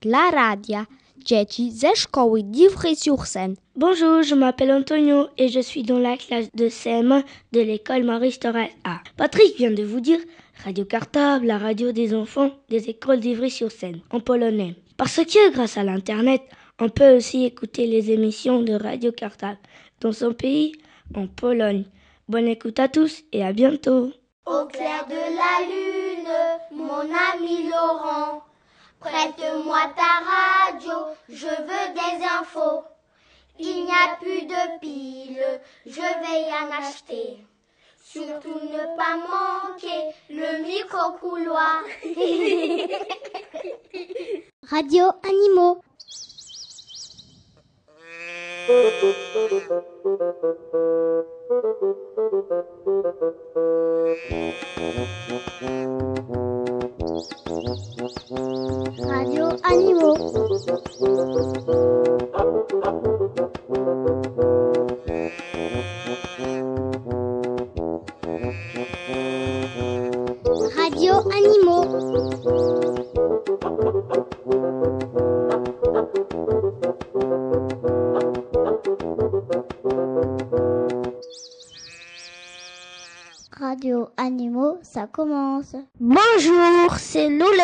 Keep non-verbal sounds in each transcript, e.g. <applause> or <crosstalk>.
Dla radia dzieci ze szkoły d'Ivry-sur-Seine. Bonjour, je m'appelle Antonio et je suis dans la classe de CM1 de l'école Torres A. Patrick vient de vous dire Radio Cartable, la radio des enfants des écoles d'Ivry-sur-Seine en polonais. Parce que grâce à l'internet, on peut aussi écouter les émissions de Radio Cartable dans son pays, en Pologne. Bonne écoute à tous et à bientôt. Au clair de la lune, mon ami Laurent, prête-moi ta radio, je veux des infos. Il n'y a plus de piles, je vais y en acheter. Surtout ne pas manquer le micro-couloir. <laughs> Radio Animaux. <laughs> Radio Animaux. Radio Animaux. Radio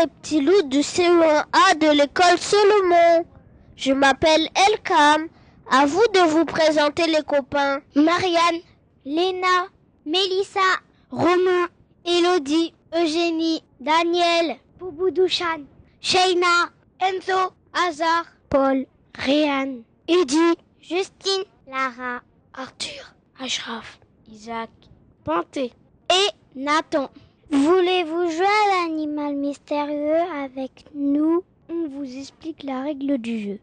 les petits loups du CE1A de l'école Solomon. Je m'appelle Elkam. À vous de vous présenter les copains. Marianne, Léna, Mélissa, Romain, Elodie, Eugénie, Daniel, Bouboudouchan, Sheina, Enzo, Hazard, Paul, Réan, Eddie, Justine, Lara, Arthur, Ashraf, Isaac, Panté et Nathan. Voulez-vous jouer à l'animal mystérieux avec nous? On vous explique la règle du jeu.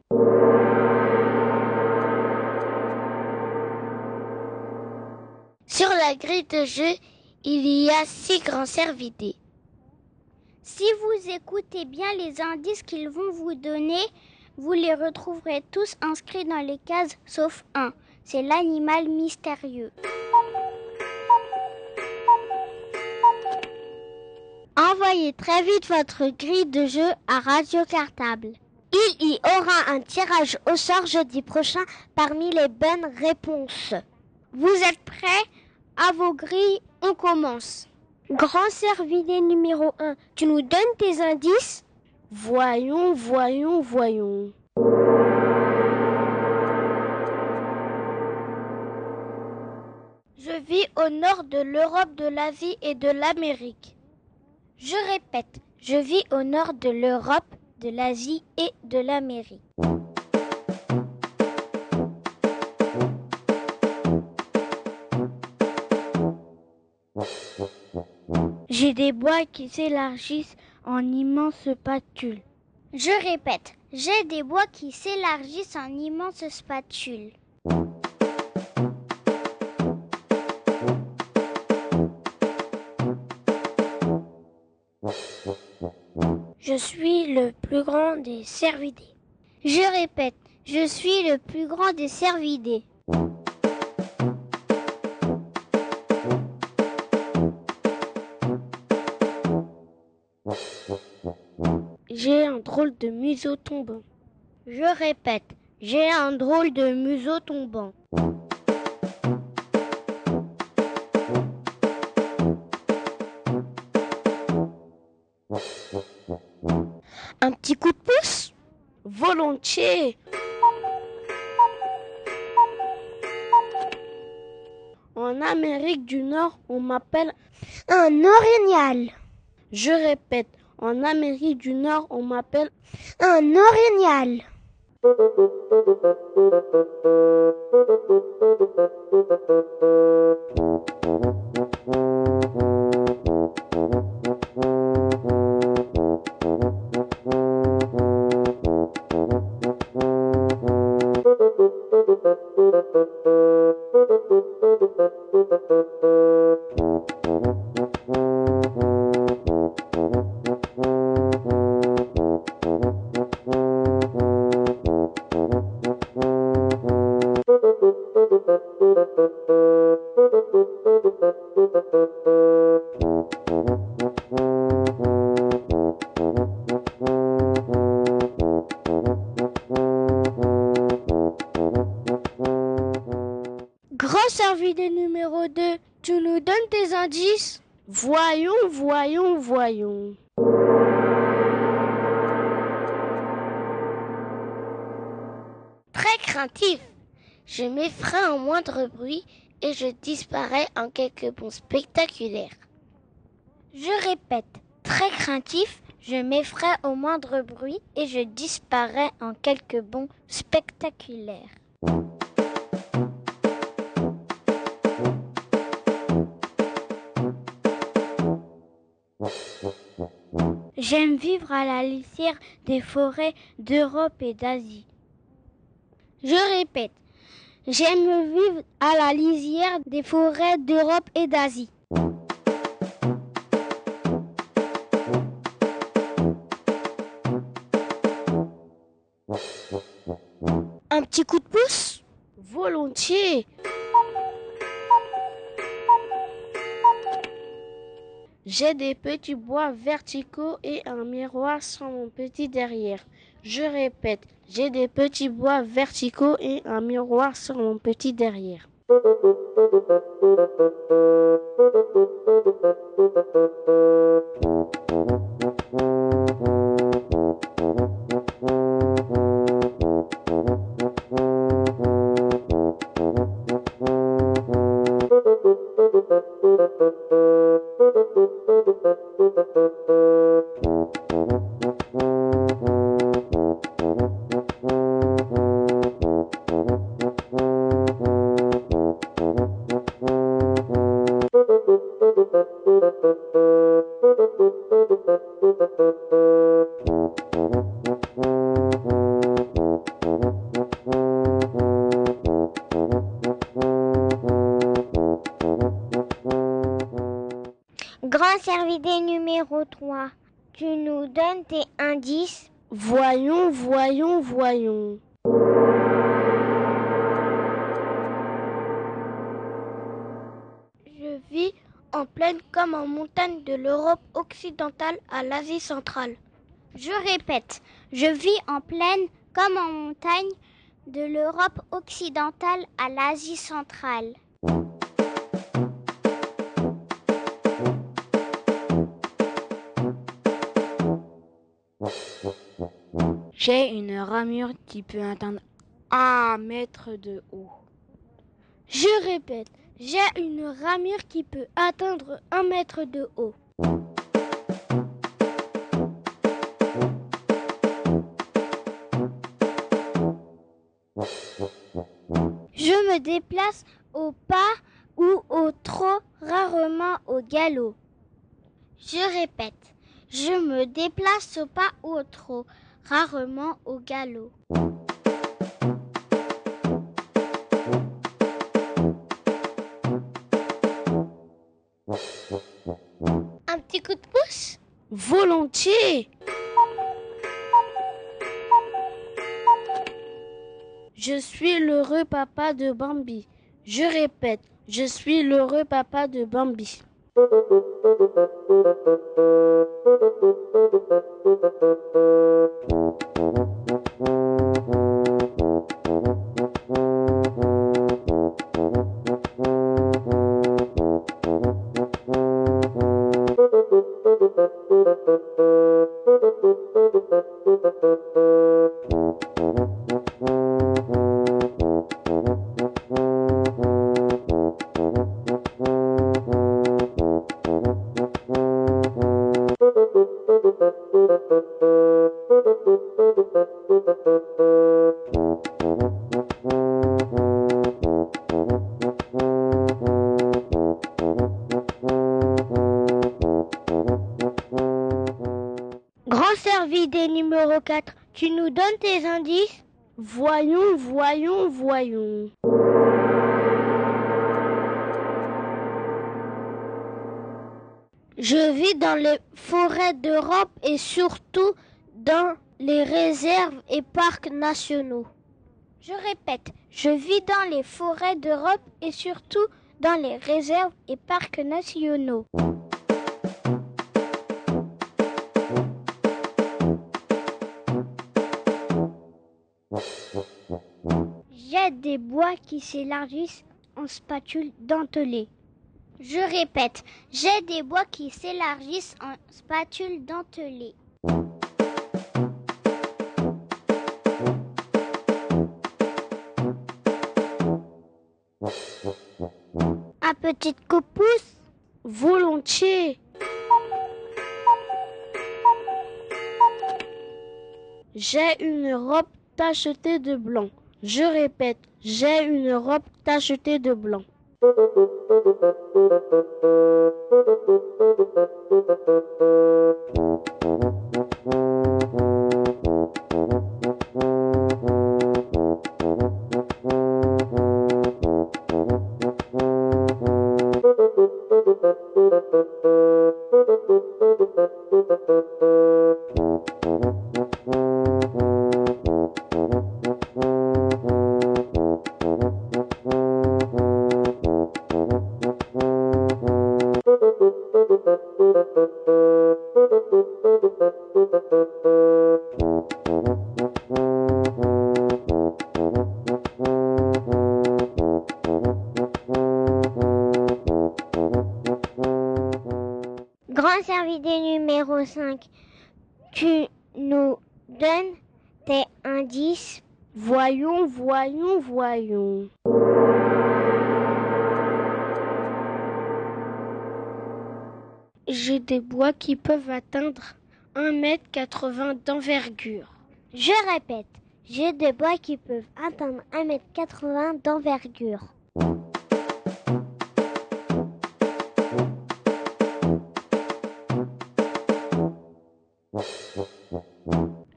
Sur la grille de jeu, il y a six grands cervidés. Si vous écoutez bien les indices qu'ils vont vous donner, vous les retrouverez tous inscrits dans les cases sauf un. C'est l'animal mystérieux. Très vite votre grille de jeu à Radio Cartable. Il y aura un tirage au sort jeudi prochain parmi les bonnes réponses. Vous êtes prêts? À vos grilles, on commence. Grand cervidé numéro 1, tu nous donnes tes indices? Voyons, voyons, voyons. Je vis au nord de l'Europe, de l'Asie et de l'Amérique. Je répète, je vis au nord de l'Europe, de l'Asie et de l'Amérique. J'ai des bois qui s'élargissent en immenses spatules. Je répète, j'ai des bois qui s'élargissent en immenses spatules. Je suis le plus grand des cervidés. Je répète, je suis le plus grand des cervidés. J'ai un drôle de museau tombant. Je répète, j'ai un drôle de museau tombant. En Amérique du Nord, on m'appelle un orignal. Je répète, en Amérique du Nord, on m'appelle un orignal. Grand cervidé numéro 2, tu nous donnes tes indices Voyons, voyons, voyons. Très craintif. Je m'effraie en moindre bruit et je disparais en quelques bons spectaculaires. Je répète, très craintif, je m'effraie au moindre bruit et je disparais en quelques bons spectaculaires. J'aime vivre à la lisière des forêts d'Europe et d'Asie. Je répète, j'aime vivre à la lisière des forêts d'Europe et d'Asie. Un petit coup de pouce? Volontiers. J'ai des petits bois verticaux et un miroir sur mon petit derrière. Je répète, j'ai des petits bois verticaux et un miroir sur mon petit derrière. Indices Voyons, voyons, voyons. Je vis en plaine comme en montagne de l'Europe occidentale à l'Asie centrale. Je répète, je vis en plaine comme en montagne de l'Europe occidentale à l'Asie centrale. J'ai une ramure qui peut atteindre un mètre de haut. Je répète, j'ai une ramure qui peut atteindre un mètre de haut. Je me déplace au pas ou au trot, rarement au galop. Je répète, je me déplace au pas ou au trot, rarement au galop. Un petit coup de pouce? Volontiers. Je suis l'heureux papa de Bambi. Je répète, je suis l'heureux papa de Bambi. Grand tu nous donnes tes indices Voyons, voyons, voyons. Je vis dans les forêts d'Europe et surtout dans les réserves et parcs nationaux. Je répète, je vis dans les forêts d'Europe et surtout dans les réserves et parcs nationaux. Bois qui s'élargissent en spatule dentelée. Je répète, j'ai des bois qui s'élargissent en spatule dentelée. Un petit coup Volontiers. J'ai une robe tachetée de blanc. Je répète, j'ai une robe tachetée de blanc. 1m80 d'envergure. Je répète, j'ai des bois qui peuvent atteindre 1m80 d'envergure.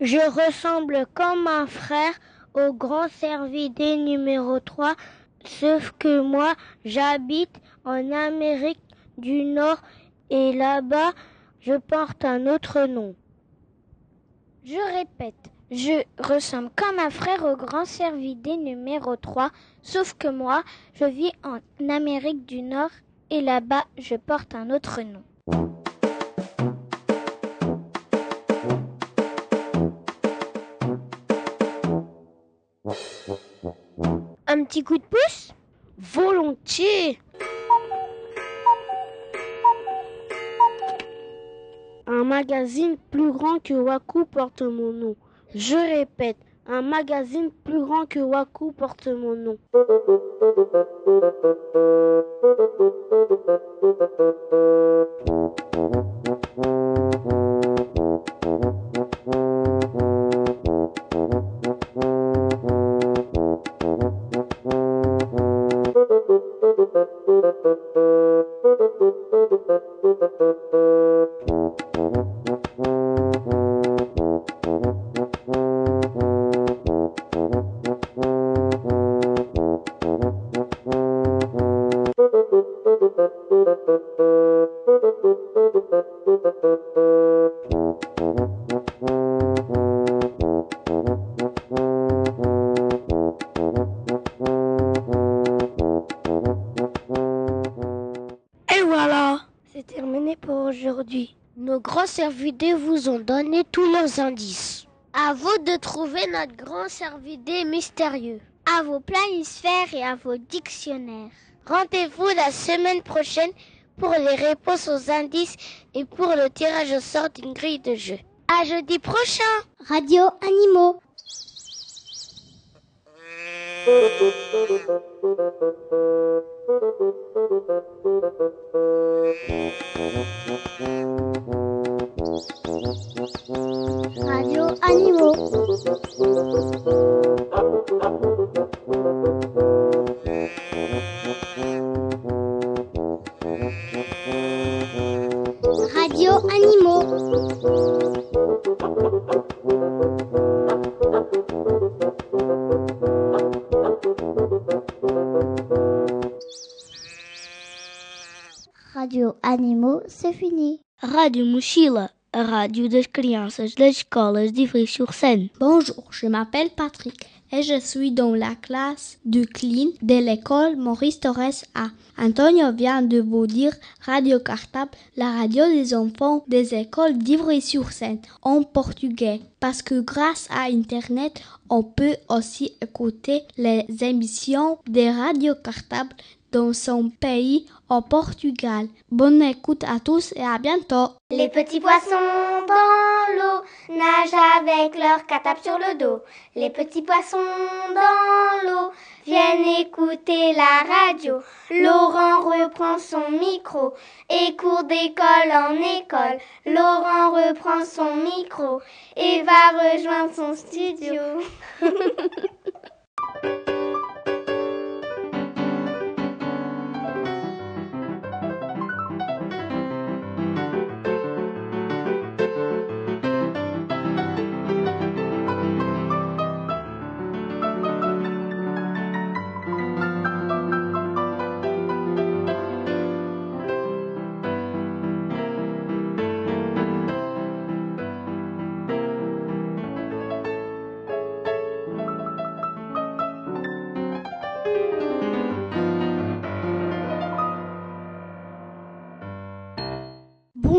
Je ressemble comme un frère au grand servidé numéro 3, sauf que moi j'habite en Amérique du Nord et là-bas je porte un autre nom. Je répète, je ressemble comme un frère au grand servidé numéro 3, sauf que moi je vis en Amérique du Nord et là-bas je porte un autre nom. Un petit coup de pouce? Volontiers. Un magazine plus grand que Waku porte mon nom. Je répète, un magazine plus grand que Waku porte mon nom. Et servidés vous ont donné tous leurs indices. À vous de trouver notre grand servidé mystérieux. À vos planisphères et à vos dictionnaires. Rendez-vous la semaine prochaine pour les réponses aux indices et pour le tirage au sort d'une grille de jeu. À jeudi prochain Radio Animaux. <laughs> Radio Animaux. Radio Animaux. Radio Animaux, c'est fini. Rádio Mochila, a rádio das crianças das escolas de Ivry-sur-Seine. Bonjour, je m'appelle Patrick et je suis dans la classe de clean de l'école Maurice Torres A. Antonio vient de vous dire Radio Cartable, la radio des enfants des écoles d'Ivry-sur-Seine en portugais. Parce que grâce à Internet, on peut aussi écouter les émissions des radios cartables dans son pays au Portugal. Bonne écoute à tous et à bientôt. Les petits poissons dans l'eau nagent avec leur catap sur le dos. Les petits poissons dans l'eau viennent écouter la radio. Laurent reprend son micro et court d'école en école. Laurent reprend son micro et va rejoindre son studio. <laughs>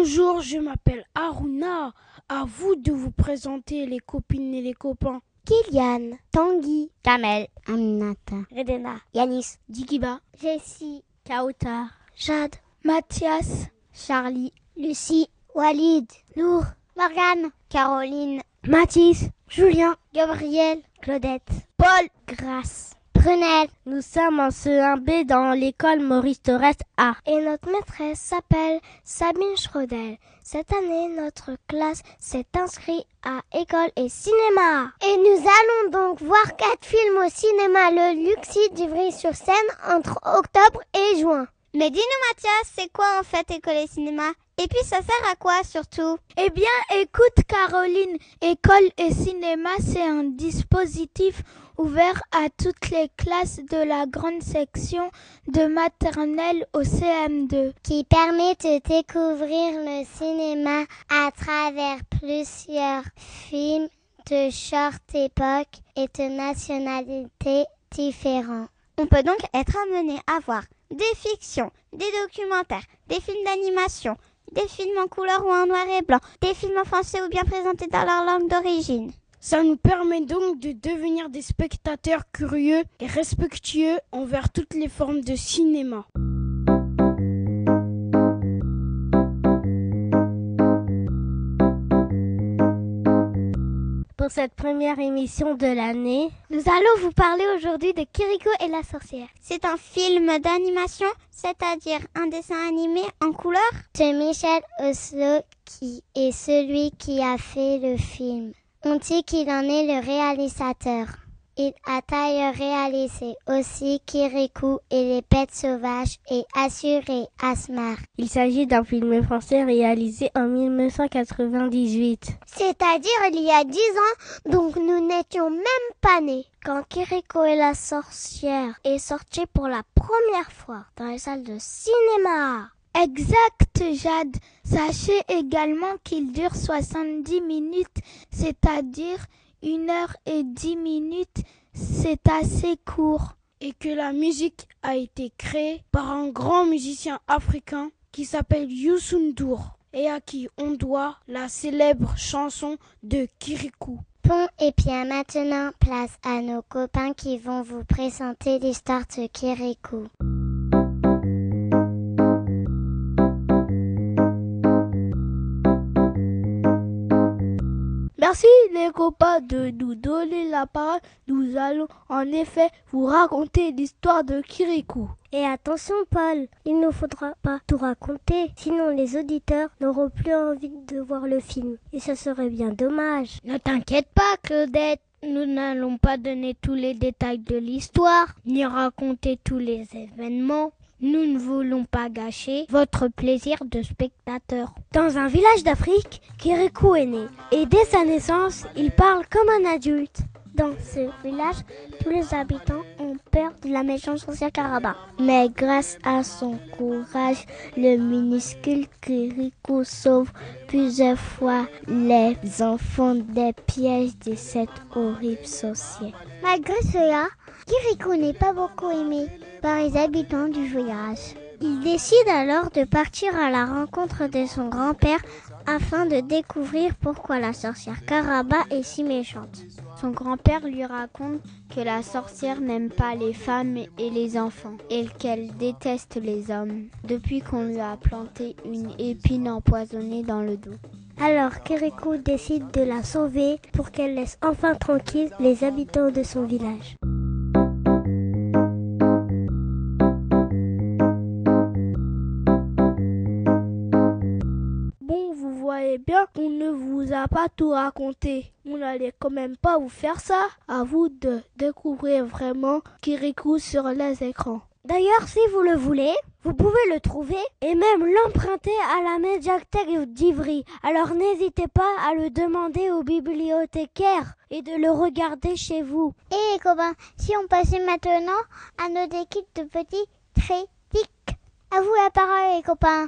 Bonjour, je m'appelle Aruna. À vous de vous présenter les copines et les copains. Kylian, Tanguy, Kamel, Aminata, Redena, Yanis, Dikiba, Jessie, Kauta, Jade, Mathias, Charlie, Lucie, Walid, Nour, Morgane, Caroline, Mathis, Julien, Gabriel, Claudette, Paul, Grace. Brunel. Nous sommes en CE1B dans l'école Maurice Torres A. Et notre maîtresse s'appelle Sabine Schrodel. Cette année, notre classe s'est inscrite à école et cinéma. Et nous allons donc voir quatre films au cinéma le Luxi d'Ivry-sur-Seine entre octobre et juin. Mais dis-nous Mathias, c'est quoi en fait école et cinéma? Et puis ça sert à quoi surtout? Eh bien, écoute Caroline, école et cinéma, c'est un dispositif ouvert à toutes les classes de la grande section de maternelle au CM2 qui permet de découvrir le cinéma à travers plusieurs films de short époque et de nationalités différentes. On peut donc être amené à voir des fictions, des documentaires, des films d'animation, des films en couleur ou en noir et blanc, des films en français ou bien présentés dans leur langue d'origine. Ça nous permet donc de devenir des spectateurs curieux et respectueux envers toutes les formes de cinéma. Pour cette première émission de l'année, nous allons vous parler aujourd'hui de Kiriko et la sorcière. C'est un film d'animation, c'est-à-dire un dessin animé en couleur? De Michel Oslo qui est celui qui a fait le film. On dit qu'il en est le réalisateur. Il a d'ailleurs réalisé aussi Kirikou et les bêtes sauvages et Assuré Asmar. Il s'agit d'un film français réalisé en 1998. C'est-à-dire il y a dix ans, donc nous n'étions même pas nés. Quand Kiriko et la sorcière est sorti pour la première fois dans les salles de cinéma. Exact, Jade. Sachez également qu'il dure 70 minutes, c'est-à-dire une heure et dix minutes. C'est assez court. Et que la musique a été créée par un grand musicien africain qui s'appelle Youssou et à qui on doit la célèbre chanson de Kirikou. Bon, et bien maintenant, place à nos copains qui vont vous présenter l'histoire de Kirikou. Merci les copains de nous donner la parole. Nous allons en effet vous raconter l'histoire de Kirikou. Et attention Paul, il ne faudra pas tout raconter, sinon les auditeurs n'auront plus envie de voir le film. Et ça serait bien dommage. Ne t'inquiète pas Claudette, nous n'allons pas donner tous les détails de l'histoire, ni raconter tous les événements. Nous ne voulons pas gâcher votre plaisir de spectateur. Dans un village d'Afrique, Kirikou est né. Et dès sa naissance, il parle comme un adulte. Dans ce village, tous les habitants ont peur de la méchante sorcière Caraba. Mais grâce à son courage, le minuscule Kirikou sauve plusieurs fois les enfants des pièges de cette horrible sorcière. Malgré cela, Kirikou n'est pas beaucoup aimé par les habitants du voyage. Il décide alors de partir à la rencontre de son grand-père afin de découvrir pourquoi la sorcière Caraba est si méchante. Son grand-père lui raconte que la sorcière n'aime pas les femmes et les enfants et qu'elle déteste les hommes depuis qu'on lui a planté une épine empoisonnée dans le dos. Alors Kirikou décide de la sauver pour qu'elle laisse enfin tranquille les habitants de son village. Bien qu'on ne vous a pas tout raconté. On n'allait quand même pas vous faire ça. À vous de découvrir vraiment Kirikou sur les écrans. D'ailleurs, si vous le voulez, vous pouvez le trouver et même l'emprunter à la médiathèque d'Ivry. Alors n'hésitez pas à le demander au bibliothécaire et de le regarder chez vous. Et eh, les copains, si on passait maintenant à notre équipe de petits critiques. À vous la parole les copains.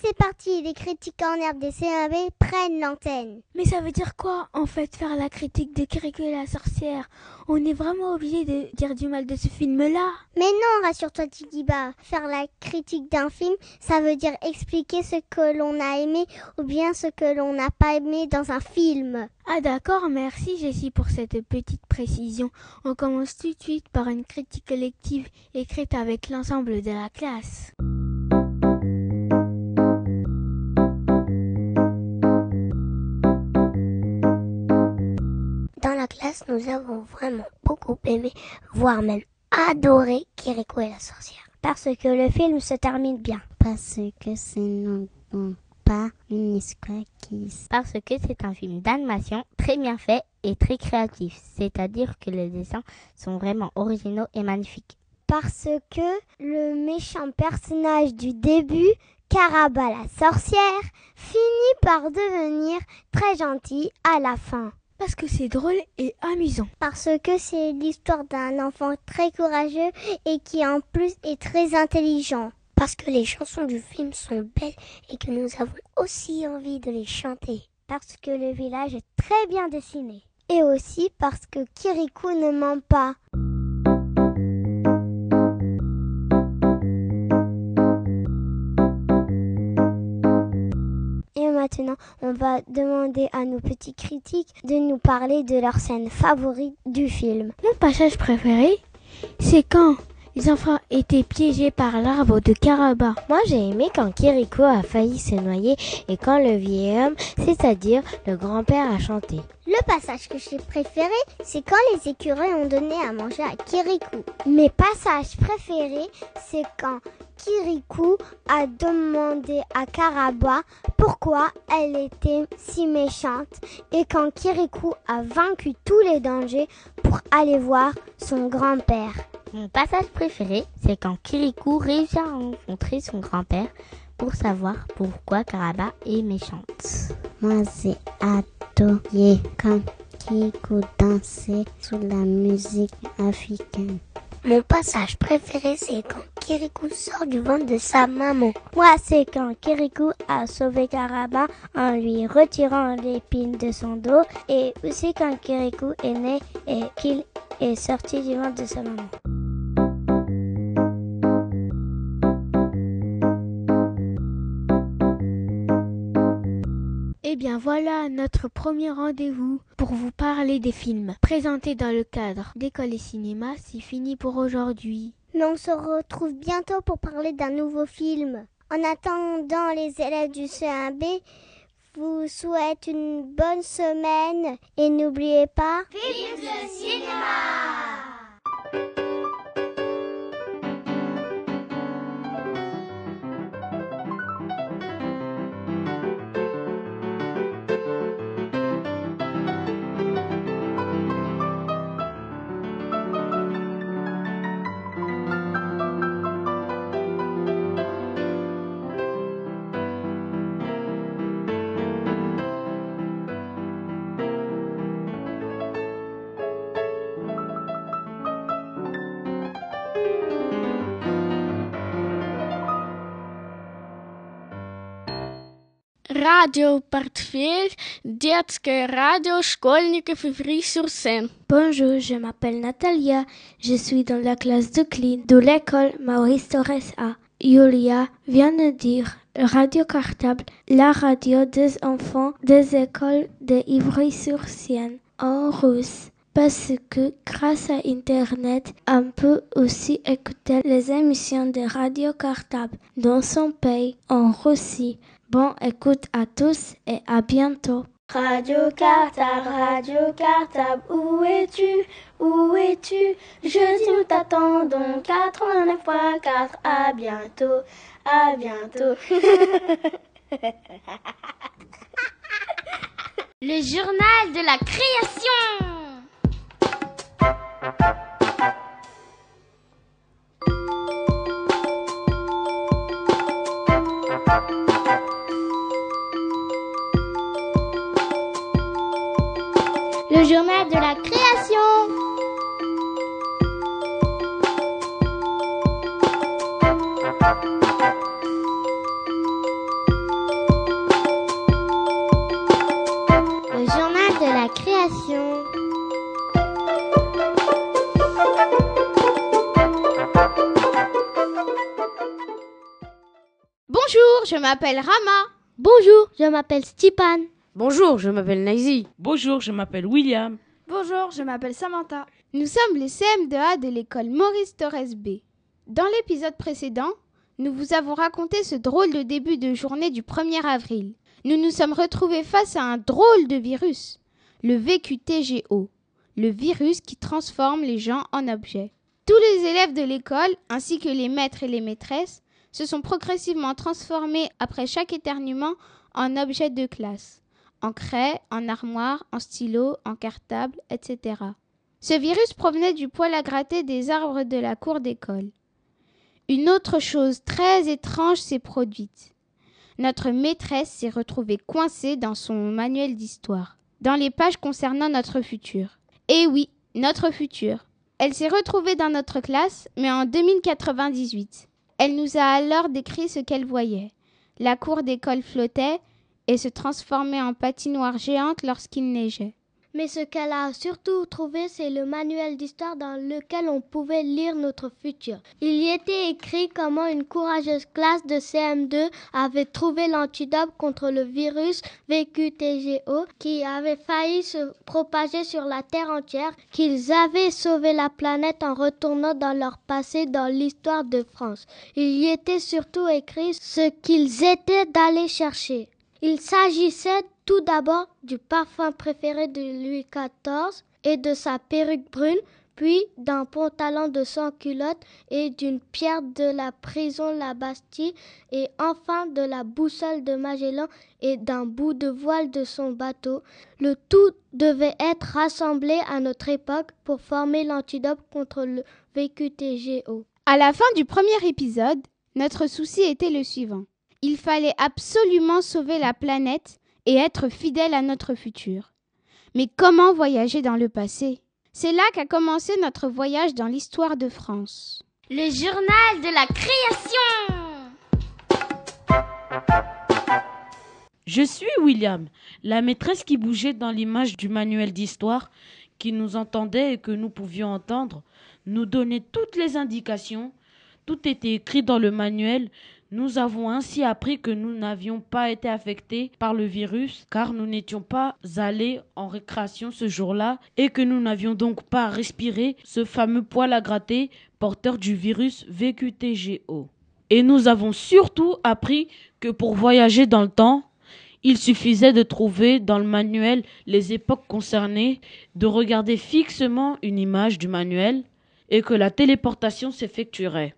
C'est parti, les critiques en herbe des CAB prennent l'antenne. Mais ça veut dire quoi, en fait, faire la critique de Kirikou et la sorcière? On est vraiment obligé de dire du mal de ce film-là Mais non, rassure-toi, Tigiba. Faire la critique d'un film, ça veut dire expliquer ce que l'on a aimé ou bien ce que l'on n'a pas aimé dans un film. Ah d'accord, merci Jessie pour cette petite précision. On commence tout de suite par une critique collective écrite avec l'ensemble de la classe. Classe, nous avons vraiment beaucoup aimé, voire même adoré Kiriko et la sorcière. Parce que le film se termine bien. Parce que ce n'est pas une histoire qui... Parce que c'est un film d'animation très bien fait et très créatif. C'est-à-dire que les dessins sont vraiment originaux et magnifiques. Parce que le méchant personnage du début Caraba la sorcière finit par devenir très gentil à la fin. Parce que c'est drôle et amusant. Parce que c'est l'histoire d'un enfant très courageux et qui en plus est très intelligent. Parce que les chansons du film sont belles et que nous avons aussi envie de les chanter. Parce que le village est très bien dessiné. Et aussi parce que Kirikou ne ment pas. Maintenant, on va demander à nos petits critiques de nous parler de leur scène favorite du film. Mon passage préféré, c'est quand les enfants étaient piégés par l'arbre de Caraba. Moi, j'ai aimé quand Kiriko a failli se noyer et quand le vieil homme, c'est-à-dire le grand-père, a chanté. Le passage que j'ai préféré, c'est quand les écureuils ont donné à manger à Kirikou. Mes passages préférés, c'est quand Kirikou a demandé à Caraba pourquoi elle était si méchante et quand Kirikou a vaincu tous les dangers pour aller voir son grand-père. Mon passage préféré, c'est quand Kirikou réussit à rencontrer son grand-père pour savoir pourquoi Caraba est méchante. Moi, j'ai adoré quand Kirikou dansait sous la musique africaine. Mon passage préféré, c'est quand Kirikou sort du ventre de sa maman. Moi, c'est quand Kirikou a sauvé Karaba en lui retirant l'épine de son dos et aussi quand Kirikou est né et qu'il est sorti du ventre de sa maman. Eh bien voilà notre premier rendez-vous pour vous parler des films présentés dans le cadre d'école et cinéma. C'est fini pour aujourd'hui. Mais on se retrouve bientôt pour parler d'un nouveau film. En attendant, les élèves du C1B vous souhaitent une bonne semaine et n'oubliez pas... Vive le cinéma Radio Portefeuille, детское radio школьников Ivry-sur-Seine. Bonjour, je m'appelle Natalia. Je suis dans la classe de clean de l'école Maurice Torres A. Julia vient de dire Radio Cartable, la radio des enfants des écoles de Ivry-sur-Seine en russe parce que grâce à Internet, on peut aussi écouter les émissions de Radio Cartable dans son pays, en Russie. Bon écoute à tous et à bientôt. Radio Cartable, Radio Cartable, où es-tu? Où es-tu? Je nous t'attendons, 89.4, à bientôt, à bientôt. <laughs> Le journal de la création le journal de la création. Le journal de la création. Bonjour, je m'appelle Rama. Bonjour, je m'appelle Stipan. Bonjour, je m'appelle Naisy. Bonjour, je m'appelle William. Bonjour, je m'appelle Samantha. Nous sommes les CM2A de l'école Maurice Torres B. Dans l'épisode précédent, nous vous avons raconté ce drôle de début de journée du 1er avril. Nous nous sommes retrouvés face à un drôle de virus, le VQTGO, le virus qui transforme les gens en objets. Tous les élèves de l'école, ainsi que les maîtres et les maîtresses, se sont progressivement transformés après chaque éternuement en objets de classe en craie, en armoire, en stylo, en cartable, etc. Ce virus provenait du poil à gratter des arbres de la cour d'école. Une autre chose très étrange s'est produite. Notre maîtresse s'est retrouvée coincée dans son manuel d'histoire, dans les pages concernant notre futur. Eh oui, notre futur. Elle s'est retrouvée dans notre classe, mais en 2098. Elle nous a alors décrit ce qu'elle voyait. La cour d'école flottait, et se transformer en patinoire géante lorsqu'il neigeait. Mais ce qu'elle a surtout trouvé, c'est le manuel d'histoire dans lequel on pouvait lire notre futur. Il y était écrit comment une courageuse classe de CM2 avait trouvé l'antidote contre le virus VQTGO qui avait failli se propager sur la Terre entière, qu'ils avaient sauvé la planète en retournant dans leur passé dans l'histoire de France. Il y était surtout écrit ce qu'ils étaient d'aller chercher. Il s'agissait tout d'abord du parfum préféré de Louis XIV et de sa perruque brune, puis d'un pantalon de sans culotte et d'une pierre de la prison La Bastille, et enfin de la boussole de Magellan et d'un bout de voile de son bateau. Le tout devait être rassemblé à notre époque pour former l'antidote contre le VQTGO. À la fin du premier épisode, notre souci était le suivant. Il fallait absolument sauver la planète et être fidèle à notre futur. Mais comment voyager dans le passé? C'est là qu'a commencé notre voyage dans l'histoire de France. Le journal de la création Je suis William, la maîtresse qui bougeait dans l'image du manuel d'histoire, qui nous entendait et que nous pouvions entendre, nous donnait toutes les indications. Tout était écrit dans le manuel, nous avons ainsi appris que nous n'avions pas été affectés par le virus car nous n'étions pas allés en récréation ce jour-là et que nous n'avions donc pas respiré ce fameux poil à gratter porteur du virus VQTGO. Et nous avons surtout appris que pour voyager dans le temps, il suffisait de trouver dans le manuel les époques concernées, de regarder fixement une image du manuel et que la téléportation s'effectuerait.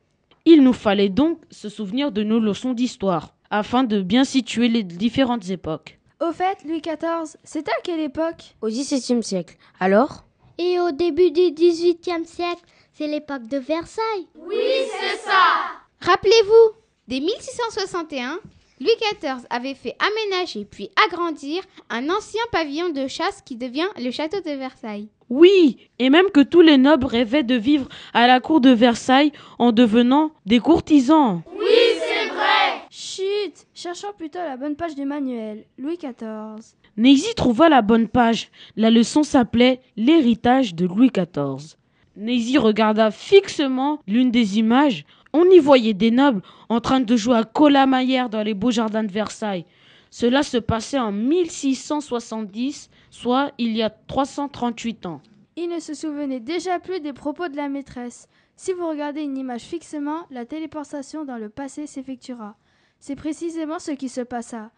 Il nous fallait donc se souvenir de nos leçons d'histoire, afin de bien situer les différentes époques. Au fait, Louis XIV, c'était à quelle époque? Au XVIIe siècle. Alors? Et au début du XVIIIe siècle, c'est l'époque de Versailles. Oui, c'est ça Rappelez-vous, dès 1661, Louis XIV avait fait aménager puis agrandir un ancien pavillon de chasse qui devient le château de Versailles. Oui, et même que tous les nobles rêvaient de vivre à la cour de Versailles en devenant des courtisans. Oui, c'est vrai Chut, cherchons plutôt la bonne page du manuel. Louis XIV. Naisy trouva la bonne page. La leçon s'appelait L'héritage de Louis XIV. Naisy regarda fixement l'une des images. On y voyait des nobles en train de jouer à colamaillère dans les beaux jardins de Versailles. Cela se passait en 1670, soit il y a 338 ans. Il ne se souvenait déjà plus des propos de la maîtresse. Si vous regardez une image fixement, la téléportation dans le passé s'effectuera. C'est précisément ce qui se passa.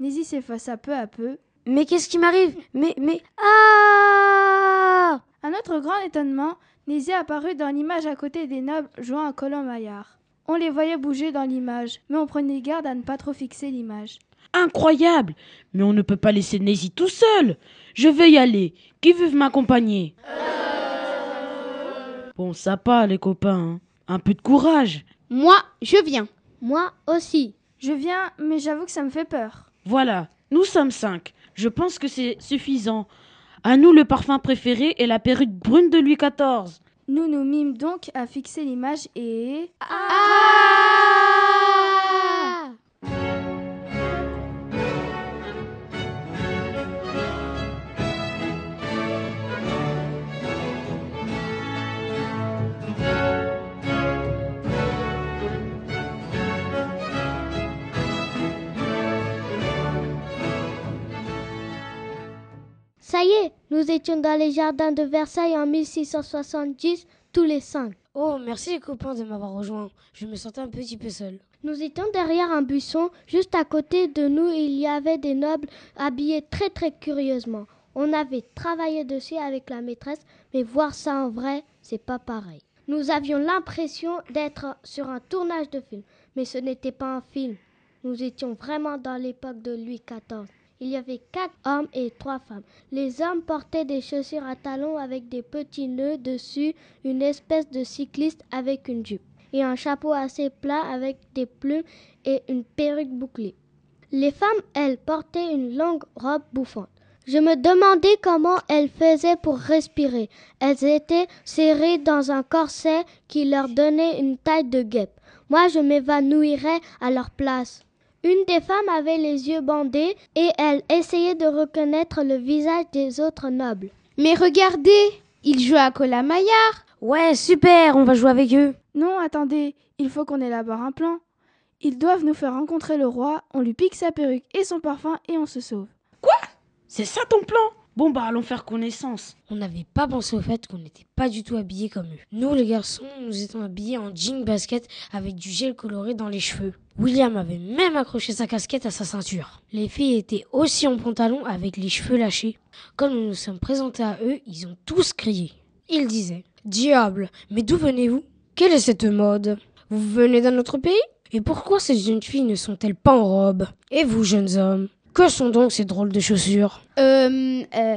Nézi s'effaça peu à peu. Mais qu'est-ce qui m'arrive? Mais, mais... Ah À notre grand étonnement, Nézi apparut dans l'image à côté des nobles jouant à colomb-maillard. On les voyait bouger dans l'image, mais on prenait garde à ne pas trop fixer l'image. Incroyable Mais on ne peut pas laisser Nézi tout seul Je vais y aller. Qui veut m'accompagner? Bon, ça pas, les copains. hein. Un peu de courage. Moi, je viens. Moi aussi. Je viens, mais j'avoue que ça me fait peur. Voilà, nous sommes cinq. Je pense que c'est suffisant. À nous le parfum préféré et la perruque brune de Louis XIV. Nous nous mîmes donc à fixer l'image et... Ça nous étions dans les jardins de Versailles en 1670, tous les cinq. Oh, merci les copains de m'avoir rejoint. Je me sentais un petit peu seul. Nous étions derrière un buisson. Juste à côté de nous, il y avait des nobles habillés très très curieusement. On avait travaillé dessus avec la maîtresse, mais voir ça en vrai, c'est pas pareil. Nous avions l'impression d'être sur un tournage de film, mais ce n'était pas un film. Nous étions vraiment dans l'époque de Louis XIV. Il y avait quatre hommes et trois femmes. Les hommes portaient des chaussures à talons avec des petits nœuds dessus, une espèce de cycliste avec une jupe et un chapeau assez plat avec des plumes et une perruque bouclée. Les femmes, elles, portaient une longue robe bouffante. Je me demandais comment elles faisaient pour respirer. Elles étaient serrées dans un corset qui leur donnait une taille de guêpe. Moi, je m'évanouirais à leur place. Une des femmes avait les yeux bandés et elle essayait de reconnaître le visage des autres nobles. Mais regardez, ils jouent à Colamaillard. Ouais, super, on va jouer avec eux. Non, attendez, il faut qu'on élabore un plan. Ils doivent nous faire rencontrer le roi, on lui pique sa perruque et son parfum et on se sauve. C'est ça ton plan? Bon bah allons faire connaissance. On n'avait pas pensé au fait qu'on n'était pas du tout habillés comme eux. Nous, les garçons, nous étions habillés en jean basket avec du gel coloré dans les cheveux. William avait même accroché sa casquette à sa ceinture. Les filles étaient aussi en pantalon avec les cheveux lâchés. Quand nous nous sommes présentés à eux, ils ont tous crié. Ils disaient Diable, mais d'où venez-vous? Quelle est cette mode? Vous venez d'un autre pays? Et pourquoi ces jeunes filles ne sont-elles pas en robe? Et vous, jeunes hommes? Que sont donc ces drôles de chaussures Euh, euh,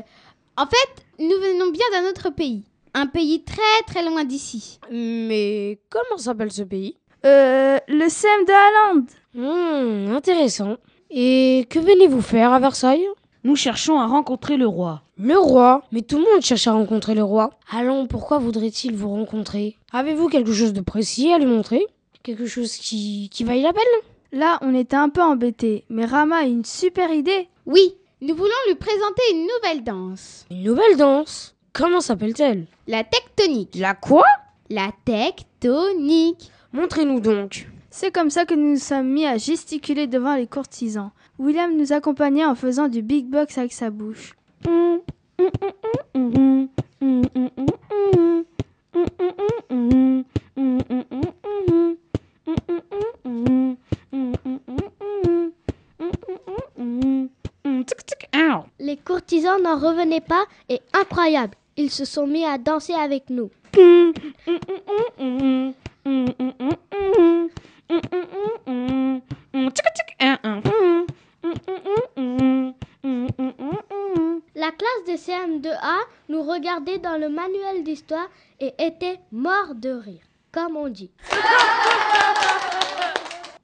en fait, nous venons bien d'un autre pays. Un pays très très loin d'ici. Mais comment s'appelle ce pays? Euh, le SEM de Hollande. Hmm, intéressant. Et que venez-vous faire à Versailles? Nous cherchons à rencontrer le roi. Le roi? Mais tout le monde cherche à rencontrer le roi. Allons, pourquoi voudrait-il vous rencontrer? Avez-vous quelque chose de précis à lui montrer? Quelque chose qui, qui vaille la peine? Là, on était un peu embêtés, mais Rama a une super idée. Oui, nous voulons lui présenter une nouvelle danse. Une nouvelle danse? Comment s'appelle-t-elle? La tectonique. La quoi? La tectonique. Montrez-nous donc. C'est comme ça que nous nous sommes mis à gesticuler devant les courtisans. William nous accompagnait en faisant du big box avec sa bouche. <laughs> Les courtisans n'en revenaient pas et incroyable, ils se sont mis à danser avec nous. La classe de CM2A nous regardait dans le manuel d'histoire et était mort de rire, comme on dit.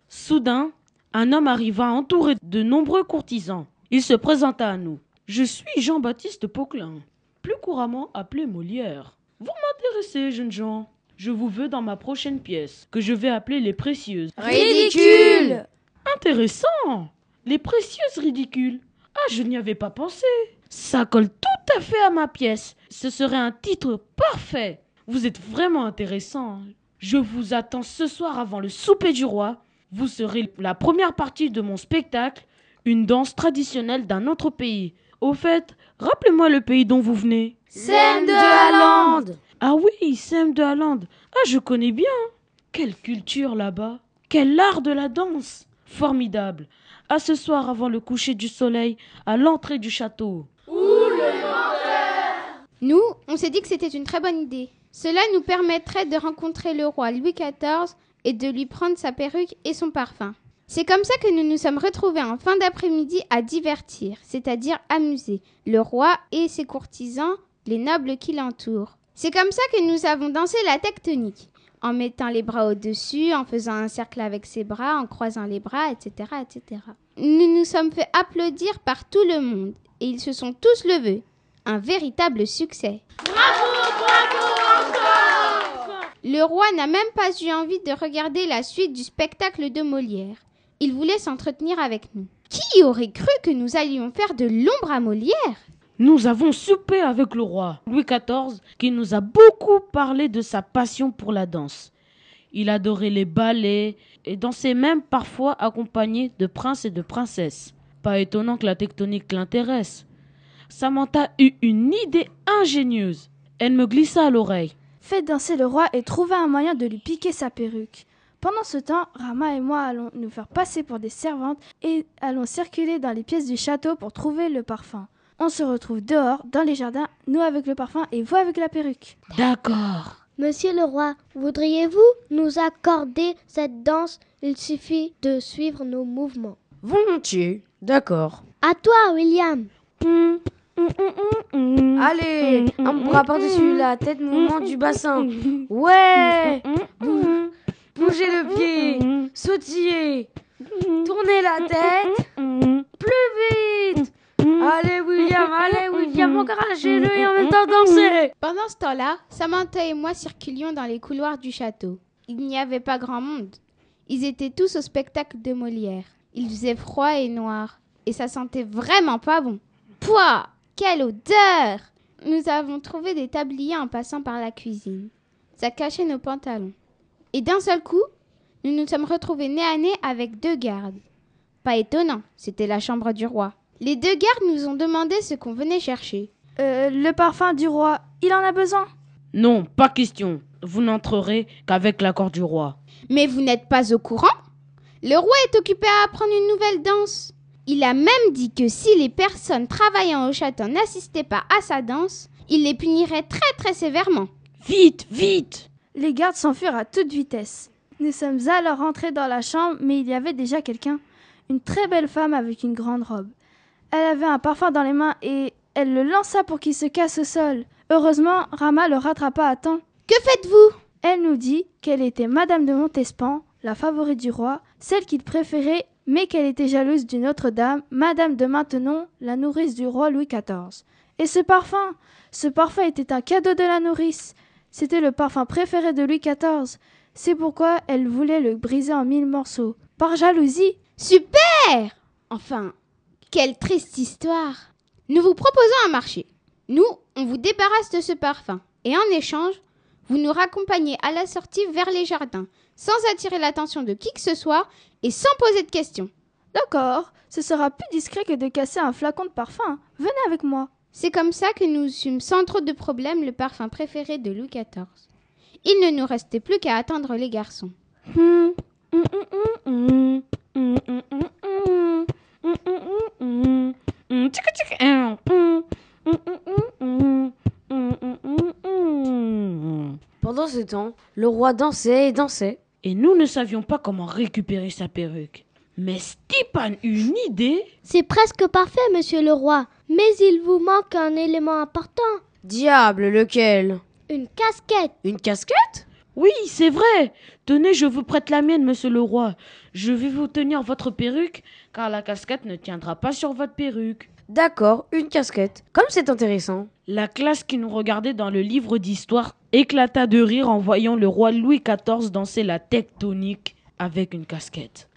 Soudain, un homme arriva entouré de nombreux courtisans. Il se présenta à nous. Je suis Jean-Baptiste Poquelin, plus couramment appelé Molière. Vous m'intéressez, jeunes gens. Je vous veux dans ma prochaine pièce, que je vais appeler Les Précieuses. Ridicule intéressant. Les précieuses ridicules. Ah, je n'y avais pas pensé. Ça colle tout à fait à ma pièce. Ce serait un titre parfait. Vous êtes vraiment intéressant. Je vous attends ce soir avant le souper du roi. Vous serez la première partie de mon spectacle, une danse traditionnelle d'un autre pays. Au fait, rappelez-moi le pays dont vous venez. Sem de Hollande. Ah oui, Sem de Hollande. Ah, je connais bien. Quelle culture là-bas. Quel art de la danse. Formidable. À ce soir avant le coucher du soleil, à l'entrée du château. Nous, on s'est dit que c'était une très bonne idée. Cela nous permettrait de rencontrer le roi Louis XIV et de lui prendre sa perruque et son parfum. C'est comme ça que nous nous sommes retrouvés en fin d'après-midi à divertir, c'est-à-dire amuser, le roi et ses courtisans, les nobles qui l'entourent. C'est comme ça que nous avons dansé la tectonique, en mettant les bras au-dessus, en faisant un cercle avec ses bras, en croisant les bras, etc., etc. Nous nous sommes fait applaudir par tout le monde, et ils se sont tous levés. Un véritable succès. Le roi n'a même pas eu envie de regarder la suite du spectacle de Molière. Il voulait s'entretenir avec nous. Qui aurait cru que nous allions faire de l'ombre à Molière? Nous avons soupé avec le roi Louis XIV qui nous a beaucoup parlé de sa passion pour la danse. Il adorait les ballets et dansait même parfois accompagné de princes et de princesses. Pas étonnant que la tectonique l'intéresse. Samantha eut une idée ingénieuse. Elle me glissa à l'oreille. Faites danser le roi et trouvez un moyen de lui piquer sa perruque. Pendant ce temps, Rama et moi allons nous faire passer pour des servantes et allons circuler dans les pièces du château pour trouver le parfum. On se retrouve dehors, dans les jardins, nous avec le parfum et vous avec la perruque. D'accord. Monsieur le roi, voudriez-vous nous accorder cette danse? Il suffit de suivre nos mouvements. Volontiers. D'accord. À toi, William. Allez, un bras par-dessus la tête, mouvement du bassin. Ouais <laughs> Bougez le <laughs> pied, sautillez, tournez la tête, plus vite Allez William, allez William, encouragez-le et en même temps dansez Pendant ce temps-là, Samantha et moi circulions dans les couloirs du château. Il n'y avait pas grand monde. Ils étaient tous au spectacle de Molière. Il faisait froid et noir, et ça sentait vraiment pas bon. Pouah Quelle odeur Nous avons trouvé des tabliers en passant par la cuisine. Ça cachait nos pantalons. Et d'un seul coup, nous nous sommes retrouvés nez à nez avec deux gardes. Pas étonnant, c'était la chambre du roi. Les deux gardes nous ont demandé ce qu'on venait chercher. Euh, le parfum du roi, il en a besoin? Non, pas question. Vous n'entrerez qu'avec l'accord du roi. Mais vous n'êtes pas au courant? Le roi est occupé à apprendre une nouvelle danse. Il a même dit que si les personnes travaillant au château n'assistaient pas à sa danse, il les punirait très très sévèrement. Vite, vite Les gardes s'enfuirent à toute vitesse. Nous sommes alors rentrés dans la chambre, mais il y avait déjà quelqu'un. Une très belle femme avec une grande robe. Elle avait un parfum dans les mains et elle le lança pour qu'il se casse au sol. Heureusement, Rama le rattrapa à temps. Que faites-vous? Elle nous dit qu'elle était Madame de Montespan, la favorite du roi, celle qu'il préférait, mais qu'elle était jalouse d'une autre dame, Madame de Maintenon, la nourrice du roi Louis XIV. Et ce parfum Ce parfum était un cadeau de la nourrice. C'était le parfum préféré de Louis XIV. C'est pourquoi elle voulait le briser en mille morceaux. Par jalousie. Super Enfin, quelle triste histoire. Nous vous proposons un marché. Nous, on vous débarrasse de ce parfum. Et en échange, vous nous raccompagnez à la sortie vers les jardins, sans attirer l'attention de qui que ce soit et sans poser de questions. D'accord, ce sera plus discret que de casser un flacon de parfum. Venez avec moi. C'est comme ça que nous sûmes sans trop de problèmes le parfum préféré de Louis XIV. Il ne nous restait plus qu'à attendre les garçons. Pendant ce temps, le roi dansait et dansait. Et nous ne savions pas comment récupérer sa perruque. Mais Stepan eut une idée. C'est presque parfait, monsieur le roi. Mais il vous manque un élément important. Diable, lequel? Une casquette. Une casquette? Oui, c'est vrai. Tenez, je vous prête la mienne, monsieur le roi. Je vais vous tenir votre perruque, car la casquette ne tiendra pas sur votre perruque. D'accord, une casquette. Comme c'est intéressant. La classe qui nous regardait dans le livre d'histoire éclata de rire en voyant le roi Louis XIV danser la tectonique avec une casquette.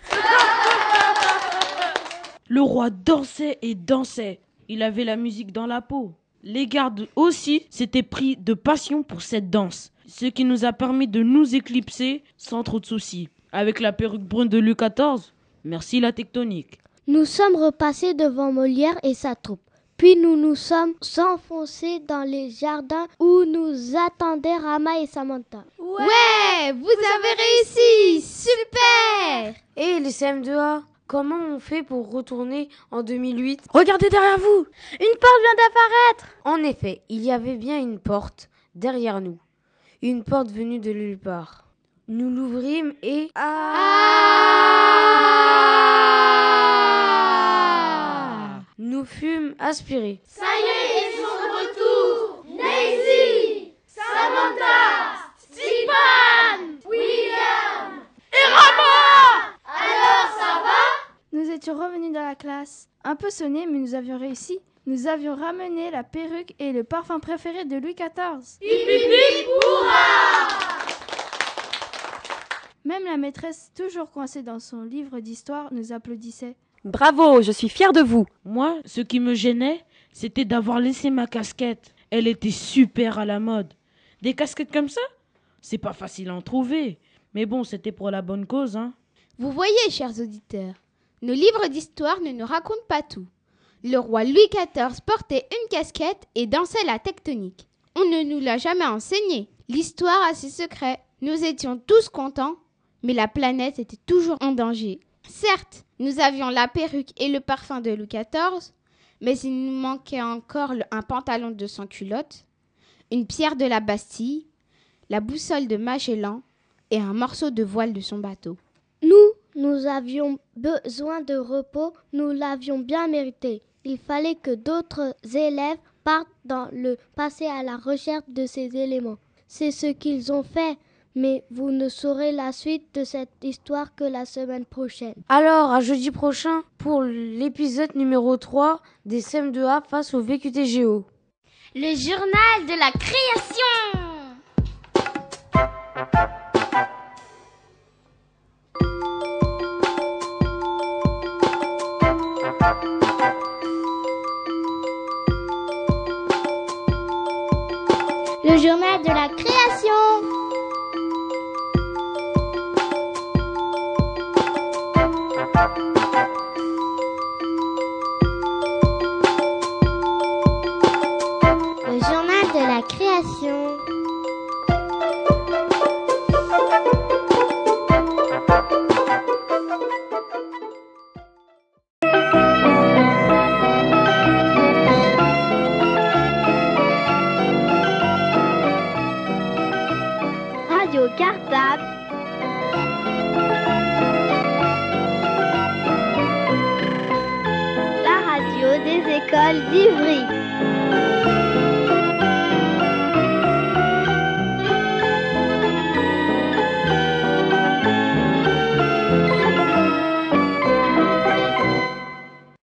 Le roi dansait et dansait. Il avait la musique dans la peau. Les gardes aussi s'étaient pris de passion pour cette danse, ce qui nous a permis de nous éclipser sans trop de soucis. Avec la perruque brune de Louis XIV, merci la tectonique. Nous sommes repassés devant Molière et sa troupe. Puis nous nous sommes enfoncés dans les jardins où nous attendaient Rama et Samantha. Ouais, vous avez réussi Super Et les CM2A Comment on fait pour retourner en 2008 Regardez derrière vous Une porte vient d'apparaître En effet, il y avait bien une porte derrière nous. Une porte venue de nulle part. Nous l'ouvrîmes et... Ah Nous fûmes aspirés. Ça y est, ils sont de retour Daisy Samantha Steven William Et Rama Alors, ça va Nous étions revenus dans la classe, un peu sonnés, mais nous avions réussi. Nous avions ramené la perruque et le parfum préféré de Louis XIV. Hip hip hip hurrah Même la maîtresse, toujours coincée dans son livre d'histoire, nous applaudissait. Bravo, je suis fière de vous. Moi, ce qui me gênait, c'était d'avoir laissé ma casquette. Elle était super à la mode. Des casquettes comme ça? C'est pas facile à en trouver. Mais bon, c'était pour la bonne cause, hein. Vous voyez, chers auditeurs, nos livres d'histoire ne nous racontent pas tout. Le roi Louis XIV portait une casquette et dansait la tectonique. On ne nous l'a jamais enseigné. L'histoire a ses secrets. Nous étions tous contents, mais la planète était toujours en danger. Certes, nous avions la perruque et le parfum de Louis XIV, mais il nous manquait encore un pantalon de sans culotte, une pierre de la Bastille, la boussole de Magellan et un morceau de voile de son bateau. Nous, nous avions besoin de repos, nous l'avions bien mérité. Il fallait que d'autres élèves partent dans le passé à la recherche de ces éléments. C'est ce qu'ils ont fait, mais vous ne saurez la suite de cette histoire que la semaine prochaine. Alors, à jeudi prochain pour l'épisode numéro 3 des CM2A face au VQTGO. Le journal de la création Le journal de la La